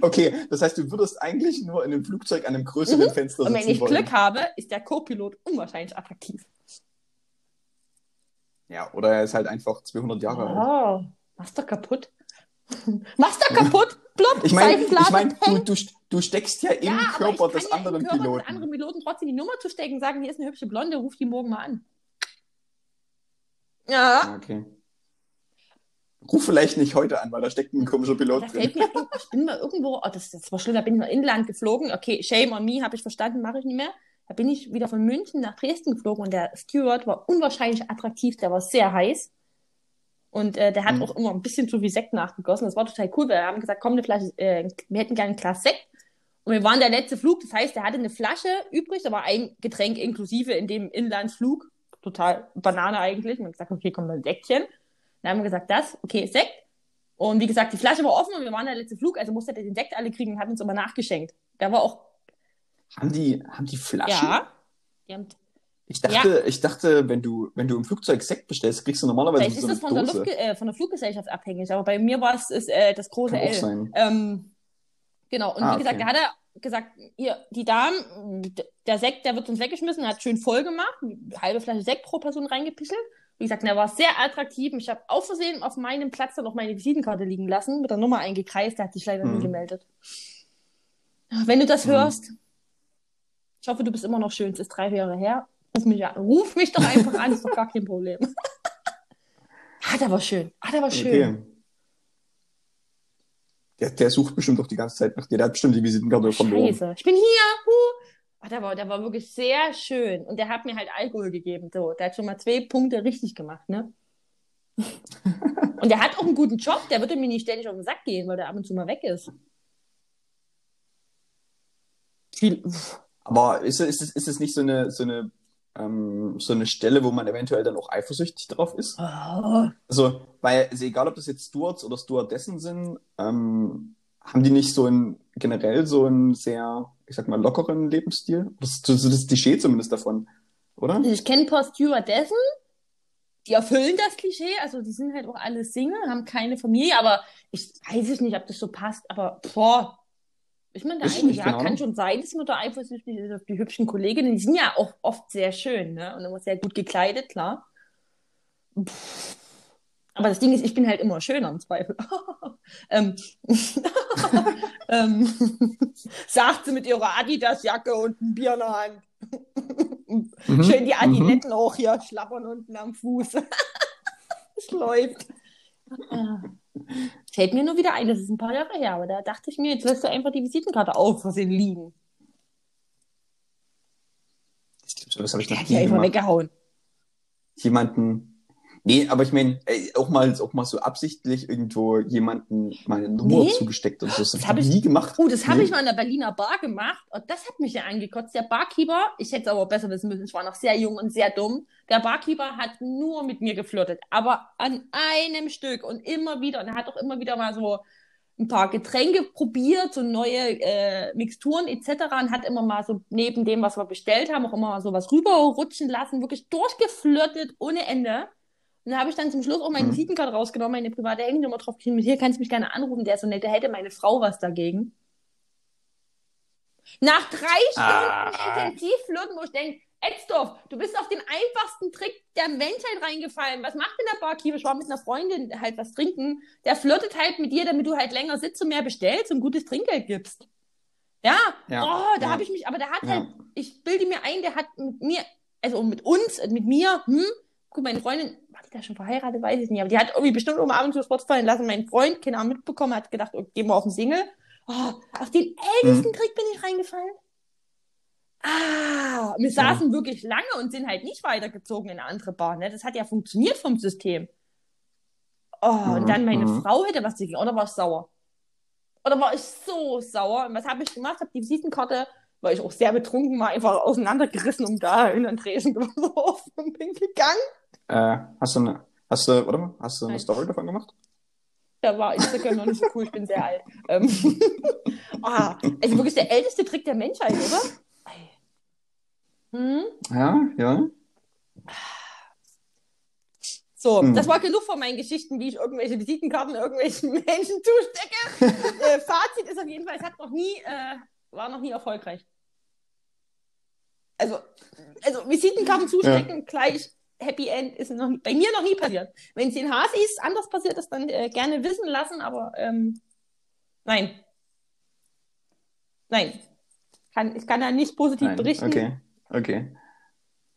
okay, das heißt, du würdest eigentlich nur in einem Flugzeug an einem größeren Fenster Mhm. Und wenn sitzen ich wollen. Glück habe, ist der Co-Pilot unwahrscheinlich attraktiv. Ja, oder er ist halt einfach 200 Jahre alt. Oh, machst du kaputt? machst du kaputt? Plopp, Ich meine, ich mein, du, du, du steckst ja im ja, Körper des ja anderen Körper Piloten. des anderen Piloten trotzdem die Nummer zu stecken, sagen, hier ist eine hübsche Blonde, ruf die morgen mal an. Ja, Okay. Ruf vielleicht nicht heute an, weil da steckt ein komischer Pilot da drin. mir ich bin mal irgendwo, oh, das, das war schlimm, da bin ich mal inland geflogen. Okay, shame on me, habe ich verstanden, mache ich nicht mehr. Da bin ich wieder von München nach Dresden geflogen und der Steward war unwahrscheinlich attraktiv, der war sehr heiß. Und äh, der hat Mhm. auch immer ein bisschen zu viel Sekt nachgegossen. Das war total cool, weil wir haben gesagt, komm, eine Flasche, äh, wir hätten gerne ein Glas Sekt. Und wir waren der letzte Flug, das heißt, er hatte eine Flasche übrig, da war ein Getränk inklusive in dem Inlandsflug. Total Banane eigentlich. Und wir haben gesagt, okay, komm, mal ein Säckchen. Dann haben wir gesagt, das, okay, Sekt. Und wie gesagt, die Flasche war offen und wir waren der letzte Flug, also musste der den Sekt alle kriegen und hat uns immer nachgeschenkt. Der war auch. Haben die, haben die Flaschen? Ja. Die haben, Ich dachte, ich dachte, wenn du, wenn du im Flugzeug Sekt bestellst, kriegst du normalerweise vielleicht so ist das von der. Luftge äh, von der Fluggesellschaft abhängig, aber bei mir war es ist, äh, das große Kann L. sein. Ähm, genau, und Ah, wie gesagt, okay. da hat er gesagt, ihr, die Damen, der Sekt, der wird uns weggeschmissen, hat schön voll gemacht, eine halbe Flasche Sekt pro Person reingepischelt. Wie gesagt, der war sehr attraktiv. Ich habe aus Versehen auf meinem Platz dann auch meine Visitenkarte liegen lassen, mit der Nummer eingekreist, der hat sich leider nie Mhm. gemeldet. Wenn du das Mhm. hörst, ich hoffe, du bist immer noch schön, es ist drei Jahre her. Ruf mich an. Ruf mich doch einfach an, ist doch gar kein Problem. Ah, der war schön. Ah, der war schön. Okay. Der, der sucht bestimmt auch die ganze Zeit nach dir. Der hat bestimmt die Visitenkarte verloren. Scheiße. Ich bin hier. Huh. Ah, der, war, der war wirklich sehr schön. Und der hat mir halt Alkohol gegeben. So, der hat schon mal zwei Punkte richtig gemacht, ne? und der hat auch einen guten Job. Der würde mir nicht ständig auf den Sack gehen, weil der ab und zu mal weg ist. Viel. Aber ist, es- ist, es- ist es nicht so eine, so eine, ähm, so eine Stelle, wo man eventuell dann auch eifersüchtig drauf ist? Oh. Also, weil, also egal ob das jetzt Stewards oder Stewardessen sind, ähm, haben die nicht so ein, generell so einen sehr, ich sag mal, lockeren Lebensstil? Das so das Klischee zumindest davon, oder? Ich kenne ein paar Stewardessen, die erfüllen das Klischee. Also die sind halt auch alle Single, haben keine Familie, aber ich weiß es nicht, ob das so passt. Aber boah, ich meine, eigentlich, nicht, ja, keine kann schon sein, dass man da eifersüchtig ist auf die hübschen Kolleginnen. Die sind ja auch oft sehr schön, ne? Und immer sehr gut gekleidet, klar. Pff. Aber das Ding ist, ich bin halt immer schöner im Zweifel. ähm, ähm, sagt sie mit ihrer Adidas-Jacke und ein Bier in der Hand. Mhm. Schön die Mhm. Adiletten auch hier schlappern unten am Fuß. es läuft. Ah. Fällt mir nur wieder ein, das ist ein paar Jahre her, aber da dachte ich mir, jetzt lässt du einfach die Visitenkarte auf Versehen liegen. Das habe ich Der noch hat ja einfach weggehauen. Jemanden. Nee, aber ich meine, auch mal, auch mal so absichtlich irgendwo jemanden meine Nummer Nee. zugesteckt oder so. Das, Das habe hab ich ich- nie gemacht. Oh, das habe Nee. ich mal in der Berliner Bar gemacht und das hat mich ja angekotzt. Der Barkeeper, ich hätte es aber besser wissen müssen, ich war noch sehr jung und sehr dumm. Der Barkeeper hat nur mit mir geflirtet, aber an einem Stück und immer wieder. Und er hat auch immer wieder mal so ein paar Getränke probiert, so neue äh, Mixturen etc. und hat immer mal so neben dem, was wir bestellt haben, auch immer mal so was rüberrutschen lassen, wirklich durchgeflirtet ohne Ende. Und da habe ich dann zum Schluss auch meine Mhm. Visitenkarte rausgenommen, meine private Handynummer drauf geschrieben, hier kannst du mich gerne anrufen, der ist so nett, der hätte meine Frau was dagegen. Nach drei Ah. Stunden intensiv flirten, wo ich denke, Edsdorf, du bist auf den einfachsten Trick der Menschheit reingefallen. Was macht denn der Barkeeper? Ich war mit einer Freundin halt was trinken. Der flirtet halt mit dir, damit du halt länger sitzt und mehr bestellst und gutes Trinkgeld gibst. Ja, Ja, oh, da ja. habe ich mich, aber der hat Ja. halt, ich bilde mir ein, der hat mit mir, also mit uns, mit mir, hm, guck, meine Freundin, war die da schon verheiratet, weiß ich nicht, aber die hat irgendwie bestimmt um abends das Wort fallen lassen. Mein Freund, keine Ahnung, mitbekommen, hat gedacht, oh, gehen wir auf den Single. Oh, auf den ältesten Mhm. Trick bin ich reingefallen. Ah, wir saßen wirklich lange und sind halt nicht weitergezogen in eine andere Bar. Ne? Das hat ja funktioniert vom System. Oh, und Mhm, dann meine mhm. Frau hätte was dagegen. Oder war ich sauer? Oder war ich so sauer? Und was habe ich gemacht? Habe die Visitenkarte, weil ich auch sehr betrunken war, einfach auseinandergerissen und da in den Tresen geworfen und bin gegangen. Äh, hast du eine, hast du, warte mal, hast du eine Nein. Story davon gemacht? Da war Instagram noch nicht so cool, ich bin sehr alt. Ähm, ah, also wirklich der älteste Trick der Menschheit, oder? Hm? Ja, ja. So, Hm. das war genug von meinen Geschichten, wie ich irgendwelche Visitenkarten irgendwelchen Menschen zustecke. äh, Fazit ist auf jeden Fall, es hat noch nie, äh, war noch nie erfolgreich. Also, also Visitenkarten zustecken gleich Happy End ist noch bei mir noch nie passiert. Wenn es den Hasis anders passiert ist, dann äh, gerne wissen lassen, aber ähm, nein. Nein. Kann, ich kann da nicht positiv Nein. berichten. Okay, okay.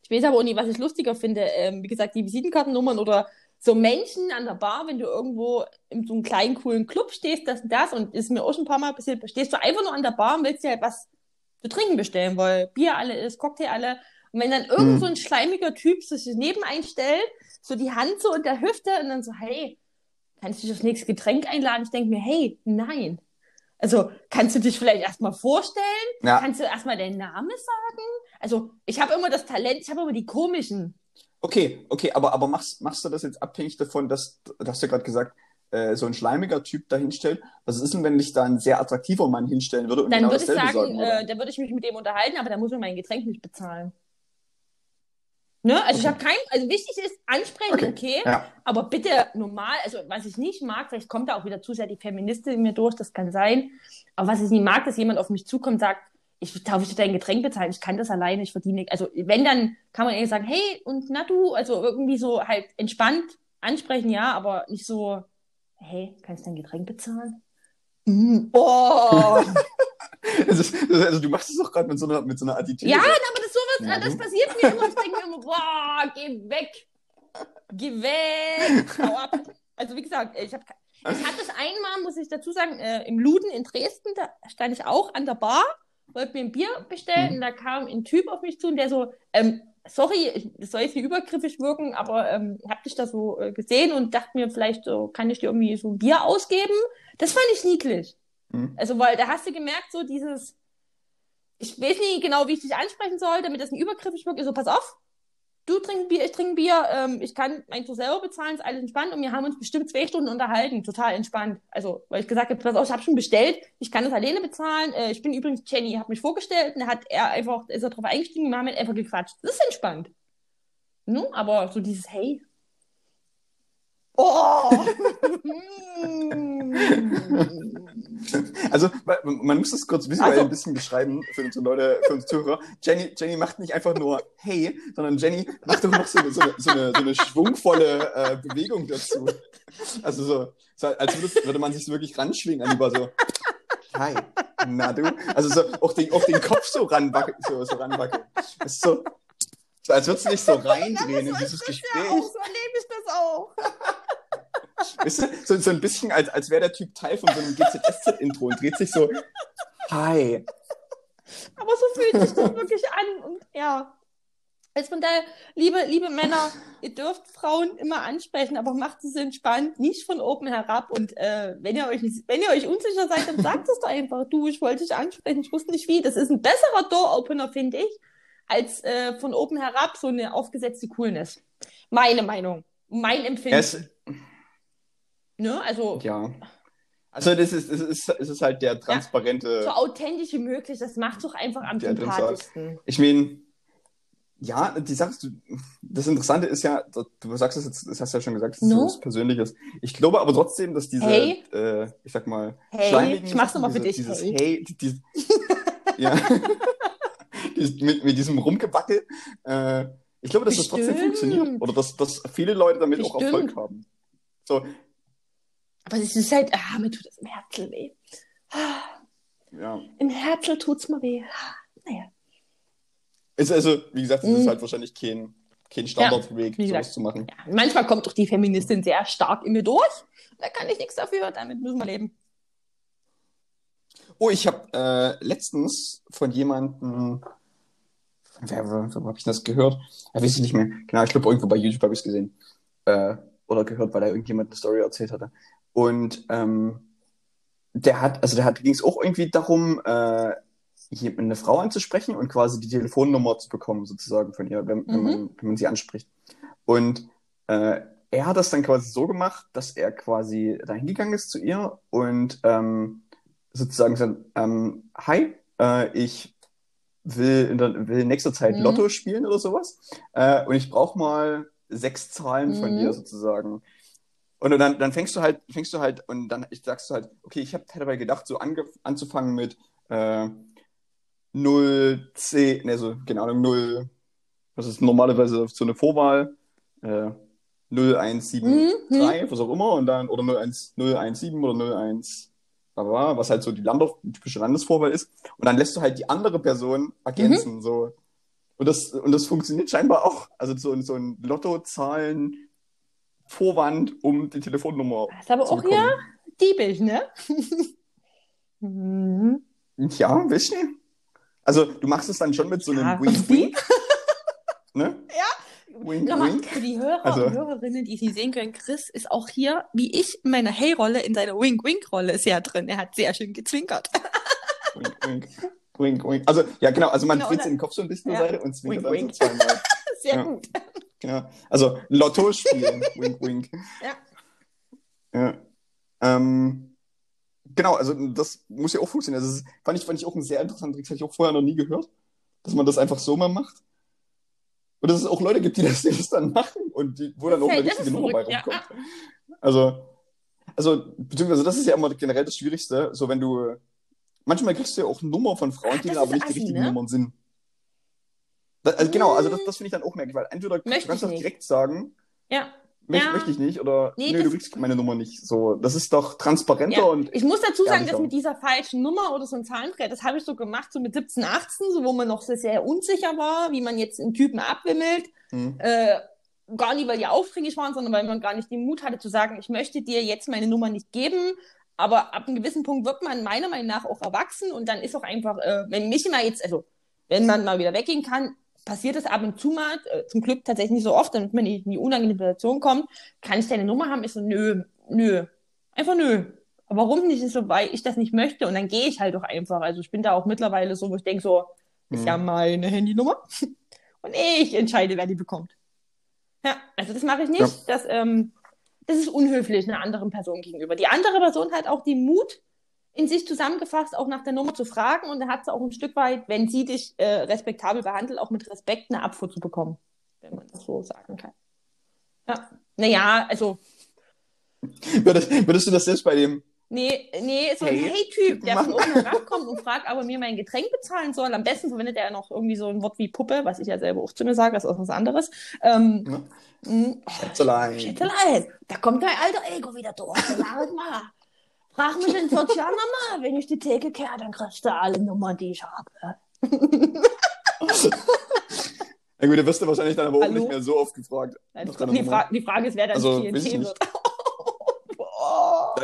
Ich weiß aber auch nicht, was ich lustiger finde. Ähm, wie gesagt, die Visitenkartennummern oder so Menschen an der Bar, wenn du irgendwo in so einem kleinen, coolen Club stehst, das und das, und ist mir auch schon ein paar Mal passiert, stehst du einfach nur an der Bar und willst dir halt was zu trinken bestellen, weil Bier alle ist, Cocktail alle. Und wenn dann irgend Mhm. so ein schleimiger Typ sich neben einstellt, so die Hand so in der Hüfte und dann so, hey, kannst du dich aufs nächste Getränk einladen? Ich denke mir, hey, nein. Also, kannst du dich vielleicht erstmal vorstellen? Ja, Kannst du erstmal deinen Namen sagen? Also, ich habe immer das Talent, ich habe immer die komischen. okay, okay, aber, aber machst, machst du das jetzt abhängig davon, dass, du gerade gesagt, äh, so ein schleimiger Typ da hinstellt, was ist denn, wenn dich da ein sehr attraktiver Mann hinstellen würde und Dann genau würde ich sagen, sagen würde? äh, dann würde ich mich mit dem unterhalten, aber dann muss man mein Getränk nicht bezahlen. Ne? Also ich habe kein, also wichtig ist, ansprechen, okay, Okay. Ja. aber bitte normal, also was ich nicht mag, vielleicht kommt da auch wieder zu sehr die Feministin in mir durch, das kann sein, aber was ich nicht mag, dass jemand auf mich zukommt und sagt, ich darf ich dir dein Getränk bezahlen, ich kann das alleine, ich verdiene nichts. Also wenn, dann kann man eher sagen, hey, und na du, also irgendwie so halt entspannt ansprechen, ja, aber nicht so, hey, kannst du dein Getränk bezahlen? Mm, oh! Ist, das- also du machst es doch gerade mit so einer mit so einer Attitüde. Ja, so. aber das, sowas, Ja, das passiert mir immer. Ich denke mir immer, boah, geh weg. Geh weg. Also wie gesagt, ich, hab, ich hatte das einmal, muss ich dazu sagen, äh, im Luden in Dresden, da stand ich auch an der Bar, wollte mir ein Bier bestellen Mhm. und da kam ein Typ auf mich zu und der so, ähm, sorry, das soll jetzt nicht übergriffig wirken, aber ähm, hab dich da so äh, gesehen und dachte mir, vielleicht so, kann ich dir irgendwie so ein Bier ausgeben. Das fand ich niedlich. Mhm. Also, weil da hast du gemerkt, so dieses, ich weiß nicht genau, wie ich dich ansprechen soll, damit das nicht übergriffig wirkt. Ich so, pass auf, du trinkst Bier, ich trinke Bier, ähm, ich kann mein Tour selber bezahlen, ist alles entspannt und wir haben uns bestimmt zwei Stunden unterhalten, total entspannt. Also, weil ich gesagt habe, pass auf, ich habe schon bestellt, ich kann das alleine bezahlen. Äh, ich bin übrigens Jenny, habe mich vorgestellt und hat er einfach, ist er drauf eingestiegen, wir haben halt einfach gequatscht. Das ist entspannt. No, aber so dieses Hey. Oh! Also man muss das kurz visuell Also- ein bisschen beschreiben für unsere Leute, für unsere Zuhörer. Jenny, Jenny macht nicht einfach nur Hey, sondern Jenny macht doch noch so, eine- so, so, eine, so eine schwungvolle äh, Bewegung dazu. Also so, so als würde, würde man sich wirklich ranschwingen an über so Hi, na du? Also so auch den, auch den Kopf so ranwackeln, so, so ranwackeln. Das ist so, so als würdest du dich so reindrehen in dieses Gespräch. Ja, auch, so erlebe ich das auch. Weißt du, so, so ein bisschen, als, als wäre der Typ Teil von so einem GZSZ-Intro und dreht sich so, hi. Aber so fühlt sich das wirklich an. Und ja. Also von daher, liebe, liebe Männer, ihr dürft Frauen immer ansprechen, aber macht es entspannt, nicht von oben herab. Und äh, wenn ihr euch nicht, wenn ihr euch unsicher seid, dann sagt es doch einfach, du, ich wollte dich ansprechen, ich wusste nicht wie. Das ist ein besserer Door-Opener, finde ich, als äh, von oben herab so eine aufgesetzte Coolness. Meine Meinung. Mein Empfinden. Es, ne? Also ja. Also das ist, das ist, es ist halt der transparente, so authentisch wie möglich, das macht doch einfach am sympathischsten. ich meine, ja, die sagst du, das Interessante ist ja, du sagst es jetzt, das hast du ja schon gesagt, das ist No? so was Persönliches. Ich glaube aber trotzdem, dass diese, Hey. äh, ich sag mal, Hey, schleimigen ich mach's nochmal für dich, Dieses hey. Hey, die, ja, mit, mit diesem Rumgebackel, äh, ich glaube, dass das trotzdem Bestimmt. funktioniert. Oder dass, dass viele Leute damit auch Bestimmt. Erfolg haben. So, Aber es ist halt, ah, mir tut das im Herzen weh. Ah, ja. Im Herzen tut's mir weh. Ah, Naja. Ist also, wie gesagt, es ist Mhm. halt wahrscheinlich kein, kein Standardweg, wie sowas zu machen. Ja, manchmal kommt doch die Feministin sehr stark in mir durch. Da kann ich nichts dafür, damit müssen wir leben. Oh, ich habe äh, letztens von jemandem, von wer, wo habe ich das gehört? Ja, weiß ich nicht mehr. Genau, ich glaube irgendwo bei YouTube habe ich es gesehen. Äh, oder gehört, weil da irgendjemand eine Story erzählt hatte. Und ähm, der hat, also der hat, ging es auch irgendwie darum, äh, hier eine Frau anzusprechen und quasi die Telefonnummer zu bekommen, sozusagen von ihr, wenn, wenn, Mhm. man, wenn man sie anspricht. Und äh, er hat das dann quasi so gemacht, dass er quasi da hingegangen ist zu ihr und ähm, sozusagen gesagt, ähm, hi, äh, ich will in, der, will in nächster Zeit Mhm. Lotto spielen oder sowas äh, und ich brauche mal sechs Zahlen von Mhm. dir sozusagen. Und dann, dann fängst du halt, fängst du halt, und dann sagst du halt, okay, ich habe dabei gedacht, so ange, anzufangen mit äh, 0, 10, ne, so, keine Ahnung, 0, was ist normalerweise so eine Vorwahl, äh, 0, 1, 7, Mhm. 3, was auch immer, und dann, oder 0, 1, 0, 1, 7 oder 0, 1, bla, bla, bla, was halt so die Lander, typische Landesvorwahl ist. Und dann lässt du halt die andere Person ergänzen, Mhm. so. Und das, und das funktioniert scheinbar auch. Also so, so ein Lottozahlen Vorwand, um die Telefonnummer Das ist aber zu auch bekommen. hier diebisch, ne? Ja, weißt du? Also du machst es dann schon mit so einem Ja. Wink-Wink. ne? Ja. Wink, Nochmal wink. für die Hörer Also- und Hörerinnen, die es nicht sehen können, Chris ist auch hier, wie ich, in meiner Hey-Rolle, in seiner Wink-Wink-Rolle sehr drin. Er hat sehr schön gezwinkert. Wink, wink. Wink, wink. Also, ja, genau. Also man Genau, dreht den Kopf so ein bisschen Ja. zur Seite und zwinkert dann Wink, so zweimal. Sehr Ja. gut. Genau. Also Lotto spielen. wink, wink. Ja. Ja. Ähm, genau, also das muss ja auch funktionieren. Also das fand, ich, fand ich auch ein sehr interessanter Trick, das habe ich auch vorher noch nie gehört, dass man das einfach so mal macht. Und dass es auch Leute gibt, die das, die das dann machen und die, wo dann auch eine richtige Nummer bei verrückt, ja. rumkommt. Also, also, beziehungsweise das ist ja immer generell das Schwierigste, so wenn du, manchmal kriegst du ja auch Nummern von Frauen, Ah, die aber nicht die assi, richtigen ne? Nummern sind. Also genau, also das, das finde ich dann auch merkwürdig, weil entweder du Möchte kannst ich das nicht. direkt sagen, Ja. möchte, Ja. möchte ich nicht, oder Nee, nö, du kriegst meine Nummer nicht. So, das ist doch transparenter Ja. und Ich muss dazu sagen, dass mit dieser falschen Nummer oder so ein Zahlendreher, das habe ich so gemacht, so mit 17, 18, so wo man noch sehr, sehr unsicher war, wie man jetzt einen Typen abwimmelt. hm, Äh, gar nicht, weil die aufdringlich waren, sondern weil man gar nicht den Mut hatte zu sagen, ich möchte dir jetzt meine Nummer nicht geben. Aber ab einem gewissen Punkt wird man meiner Meinung nach auch erwachsen und dann ist auch einfach, äh, wenn mich mal jetzt, also wenn man mal wieder weggehen kann, passiert es ab und zu mal, äh, zum Glück tatsächlich nicht so oft, damit man nicht in die unangenehme Situation kommt, kann ich deine Nummer haben? Ich so, nö, nö, einfach nö. Aber warum nicht? Ist so, weil ich das nicht möchte und dann gehe ich halt doch einfach. Also ich bin da auch mittlerweile so, wo ich denke so, ist ja meine Handynummer und ich entscheide, wer die bekommt. Ja, also das mache ich nicht. Ja. Das, ähm, das ist unhöflich einer anderen Person gegenüber. Die andere Person hat auch den Mut, in sich zusammengefasst, auch nach der Nummer zu fragen und dann hat sie auch ein Stück weit, wenn sie dich äh, respektabel behandelt, auch mit Respekt eine Abfuhr zu bekommen, wenn man das so sagen kann. Ja, naja, also Würdest, würdest du das selbst bei dem, Nee, nee, so ein Hey, Hey-Typ, der mach von oben herabkommt und fragt, ob er mir mein Getränk bezahlen soll. Am besten verwendet er noch irgendwie so ein Wort wie Puppe, was ich ja selber auch zu mir sage, das ist auch was anderes. Ähm, ne? mh, Schätzelein. Schätzelein, da kommt dein alter Ego wieder durch. Sag mal. Frag mich in 40 Jahren nochmal, wenn ich die Theke kehre, dann kriegst du alle Nummern, die ich habe. Ja gut, da wirst du wahrscheinlich dann aber auch Hallo? nicht mehr so oft gefragt. Deiner die. Fra die Frage ist, wer dann Also, nicht. wird.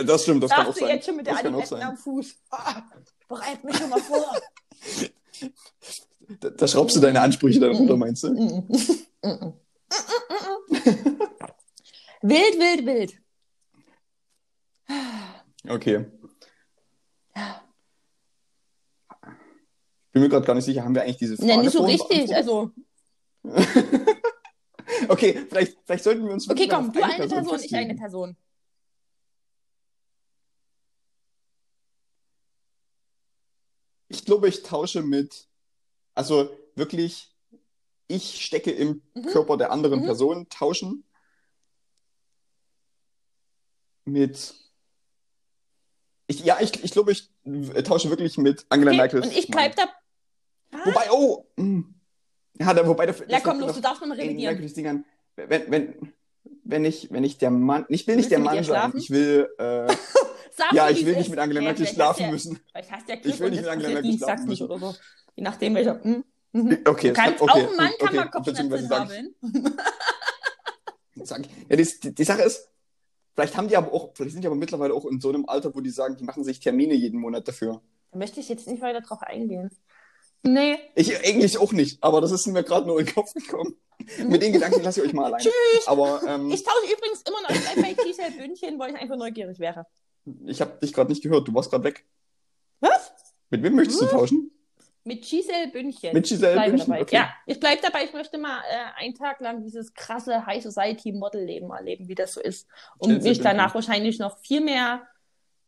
Das stimmt, das kann auch sein. jetzt schon mit der das kann auch Adiletten am Fuß. Ah, bereit mich schon mal vor. Da, da schraubst du deine Ansprüche dann runter, meinst du? Mm, mm, mm. wild, wild, wild. Okay. Ich bin mir gerade gar nicht sicher, haben wir eigentlich diese Frage Ja, nicht so richtig. Also, Okay, vielleicht, vielleicht sollten wir uns okay, komm, du eine Person, ich festlegen. eine Person. Ich glaube, ich tausche mit, also wirklich, ich stecke im Mhm. Körper der anderen Mhm. Person, tauschen mit, ich, ja, ich, ich glaube, ich äh, tausche wirklich mit Angela Okay, Merkel. und ich bleib da. Ah, Wobei, oh, mh. ja, da, wobei, das, ja, komm los, noch du darfst nochmal in revidieren. Wenn, wenn, wenn ich, wenn ich der Mann, ich will nicht der Mann sein, schlafen? ich will, äh, ja, ich will nicht mit Angela Merkel schlafen ja- müssen. Ja Ich will nicht mit Angela Merkel schlafen nicht müssen. oder so. Je nachdem, welcher. Hm, mhm. Okay, Du kannst, okay, auch ein Mann kann okay, mal Kopfschmerzen beziehungsweise sag ich- haben. Sag, ja, die, die Sache ist, vielleicht haben die aber auch, vielleicht sind die aber mittlerweile auch in so einem Alter, wo die sagen, die machen sich Termine jeden Monat dafür. Da möchte ich jetzt nicht weiter drauf eingehen. Nee. Ich eigentlich auch nicht, aber das ist mir gerade nur in den Kopf gekommen. Mit den Gedanken lasse ich euch mal allein. Tschüss. Aber ähm, Ich tausche übrigens immer noch bei Giselle Bündchen, weil ich einfach neugierig wäre. ich habe dich gerade nicht gehört, du warst gerade weg. Was? Mit wem möchtest du tauschen? Mit Giselle Bündchen. Mit Giselle Bündchen? Okay. Ja, ich bleibe dabei. Ich möchte mal äh, einen Tag lang dieses krasse High Society Model-Leben erleben, wie das so ist. Und Giselle mich Bündchen. danach wahrscheinlich noch viel mehr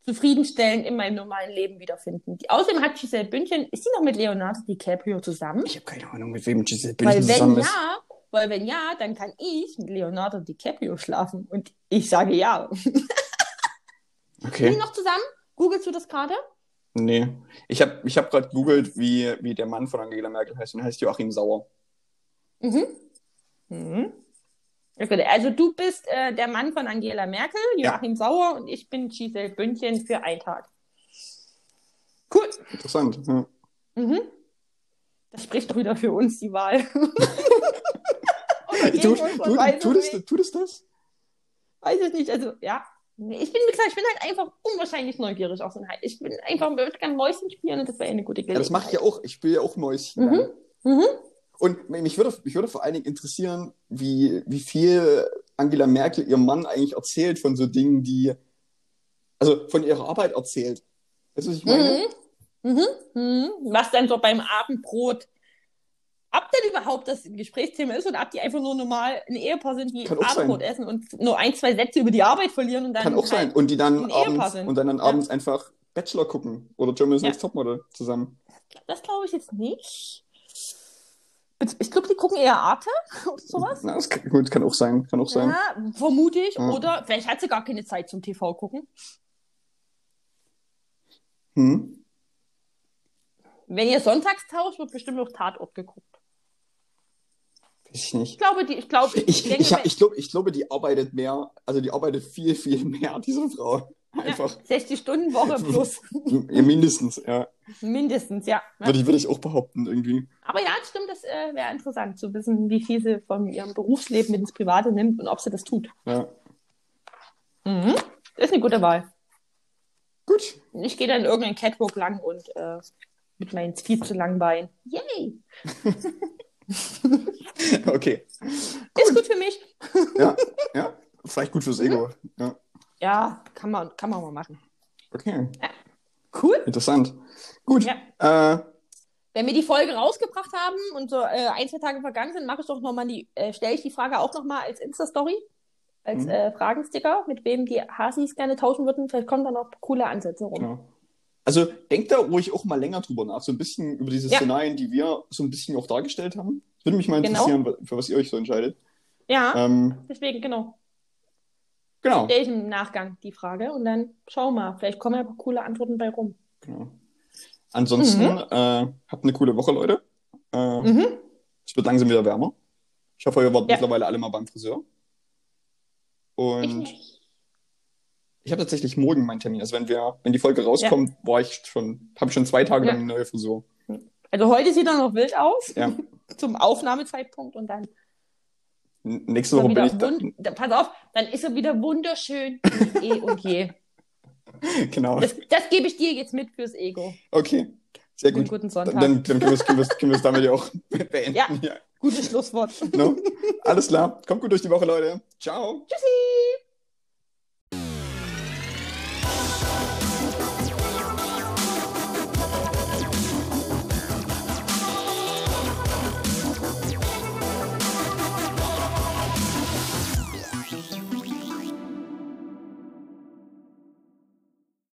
zufriedenstellend in meinem normalen Leben wiederfinden. Die, außerdem hat Giselle Bündchen, ist sie noch mit Leonardo DiCaprio zusammen? Ich habe keine Ahnung, mit wem Giselle Weil Bündchen wenn zusammen ist. ja, weil wenn ja, dann kann ich mit Leonardo DiCaprio schlafen. Und ich sage ja. Sind die Okay. noch zusammen? Googlest du das gerade? Nee. Ich habe ich hab gerade googelt, wie, wie der Mann von Angela Merkel heißt. Und er heißt Joachim Sauer. Mhm. Mhm. Also du bist äh, der Mann von Angela Merkel, Ja. Joachim Sauer und ich bin Giselle Bündchen für einen Tag. Cool. Interessant. Ja. Mhm. Das spricht doch wieder für uns, die Wahl. Man weiß tut, es tut es das? Weiß ich nicht. Also, ja. Ich bin, wie gesagt, ich bin halt einfach unwahrscheinlich neugierig auf so ein Halt. Ich bin einfach, ich würde gerne Mäuschen spielen und das wäre eine gute Ja, Gelegenheit. das mache ich ja auch. Ich spiele ja auch Mäuschen. Mhm. Mhm. Und mich würde, mich würde vor allen Dingen interessieren, wie, wie viel Angela Merkel ihrem Mann eigentlich erzählt von so Dingen, die, also von ihrer Arbeit erzählt. Weißt du, was ich meine? Mhm. Mhm. Mhm. Was dann so beim Abendbrot ob denn überhaupt das ein Gesprächsthema ist oder ob die einfach nur normal ein Ehepaar sind, die Abendbrot essen und nur ein, zwei Sätze über die Arbeit verlieren und dann Kann auch halt sein. Und die dann abends und dann, dann Ja. abends einfach Bachelor gucken oder Germany's Ja. Next Topmodel zusammen. Das glaube ich jetzt nicht. Ich glaube, die gucken eher Arte oder sowas. Na, das kann, gut, kann auch sein. Kann auch sein. Ja, vermute ich. Ja. Oder vielleicht hat sie gar keine Zeit zum TV gucken. Hm. Wenn ihr sonntags tauscht, wird bestimmt auch Tatort geguckt. Ich nicht. Ich glaube, die, ich glaube, Ich, ich, wenn- ich, glaub, ich glaube, die arbeitet mehr, also die arbeitet viel, viel mehr, diese Frau. Einfach. ja, 60 Stunden Woche plus. Ja, mindestens, ja. Mindestens, ja. Würde ich, würde ich auch behaupten, irgendwie. Aber ja, das stimmt, das äh, wäre interessant zu wissen, wie viel sie von ihrem Berufsleben mit ins Private nimmt und ob sie das tut. Ja. Mhm. Das ist eine gute Wahl. Gut. Ich gehe dann irgendeinen Catwalk lang und äh, mit meinen viel zu langen Beinen. Yay! Okay. Ist gut für mich. Ja, ja. Vielleicht gut fürs Ego. Ja. Ja, kann man, kann man mal machen. Okay. Cool. Interessant. Gut. Ja. Äh, Wenn wir die Folge rausgebracht haben und so äh, ein, zwei Tage vergangen sind, mache ich doch nochmal die, äh, stelle ich die Frage auch nochmal als Insta-Story, als Mhm. äh, Fragensticker, mit wem die Hasis gerne tauschen würden. Vielleicht kommen da noch coole Ansätze rum. genau. Also denkt da ruhig auch mal länger drüber nach, so ein bisschen über diese Ja. Szenarien, die wir so ein bisschen auch dargestellt haben. Würde mich mal Genau. interessieren, wa- für was ihr euch so entscheidet. Ja, Ähm, deswegen, genau. genau. Stelle ich im Nachgang die Frage und dann schauen wir mal. Vielleicht kommen ja auch coole Antworten bei rum. genau. Ansonsten, äh, habt eine coole Woche, Leute. Äh, Mhm. Es wird langsam wieder wärmer. Ich hoffe, ihr wart Ja. mittlerweile alle mal beim Friseur. Ich Und nicht. Ich habe tatsächlich morgen meinen Termin. Also wenn wir, wenn die Folge rauskommt, war ich schon, habe ich schon zwei Tage Ja. lang eine neue Frisur. Also heute sieht er noch wild aus Ja. zum Aufnahmezeitpunkt und dann N- Nächste Woche bin ich da. da, pass auf, dann ist er wieder wunderschön wie eh und je. Genau. Das, das gebe ich dir jetzt mit fürs Ego. Okay. Sehr gut. guten Dann, Sonntag. dann können wir es können können wir's damit ja auch beenden. Ja. Ja. Gutes Schlusswort. No? Alles klar. Kommt gut durch die Woche, Leute. Ciao. Tschüssi.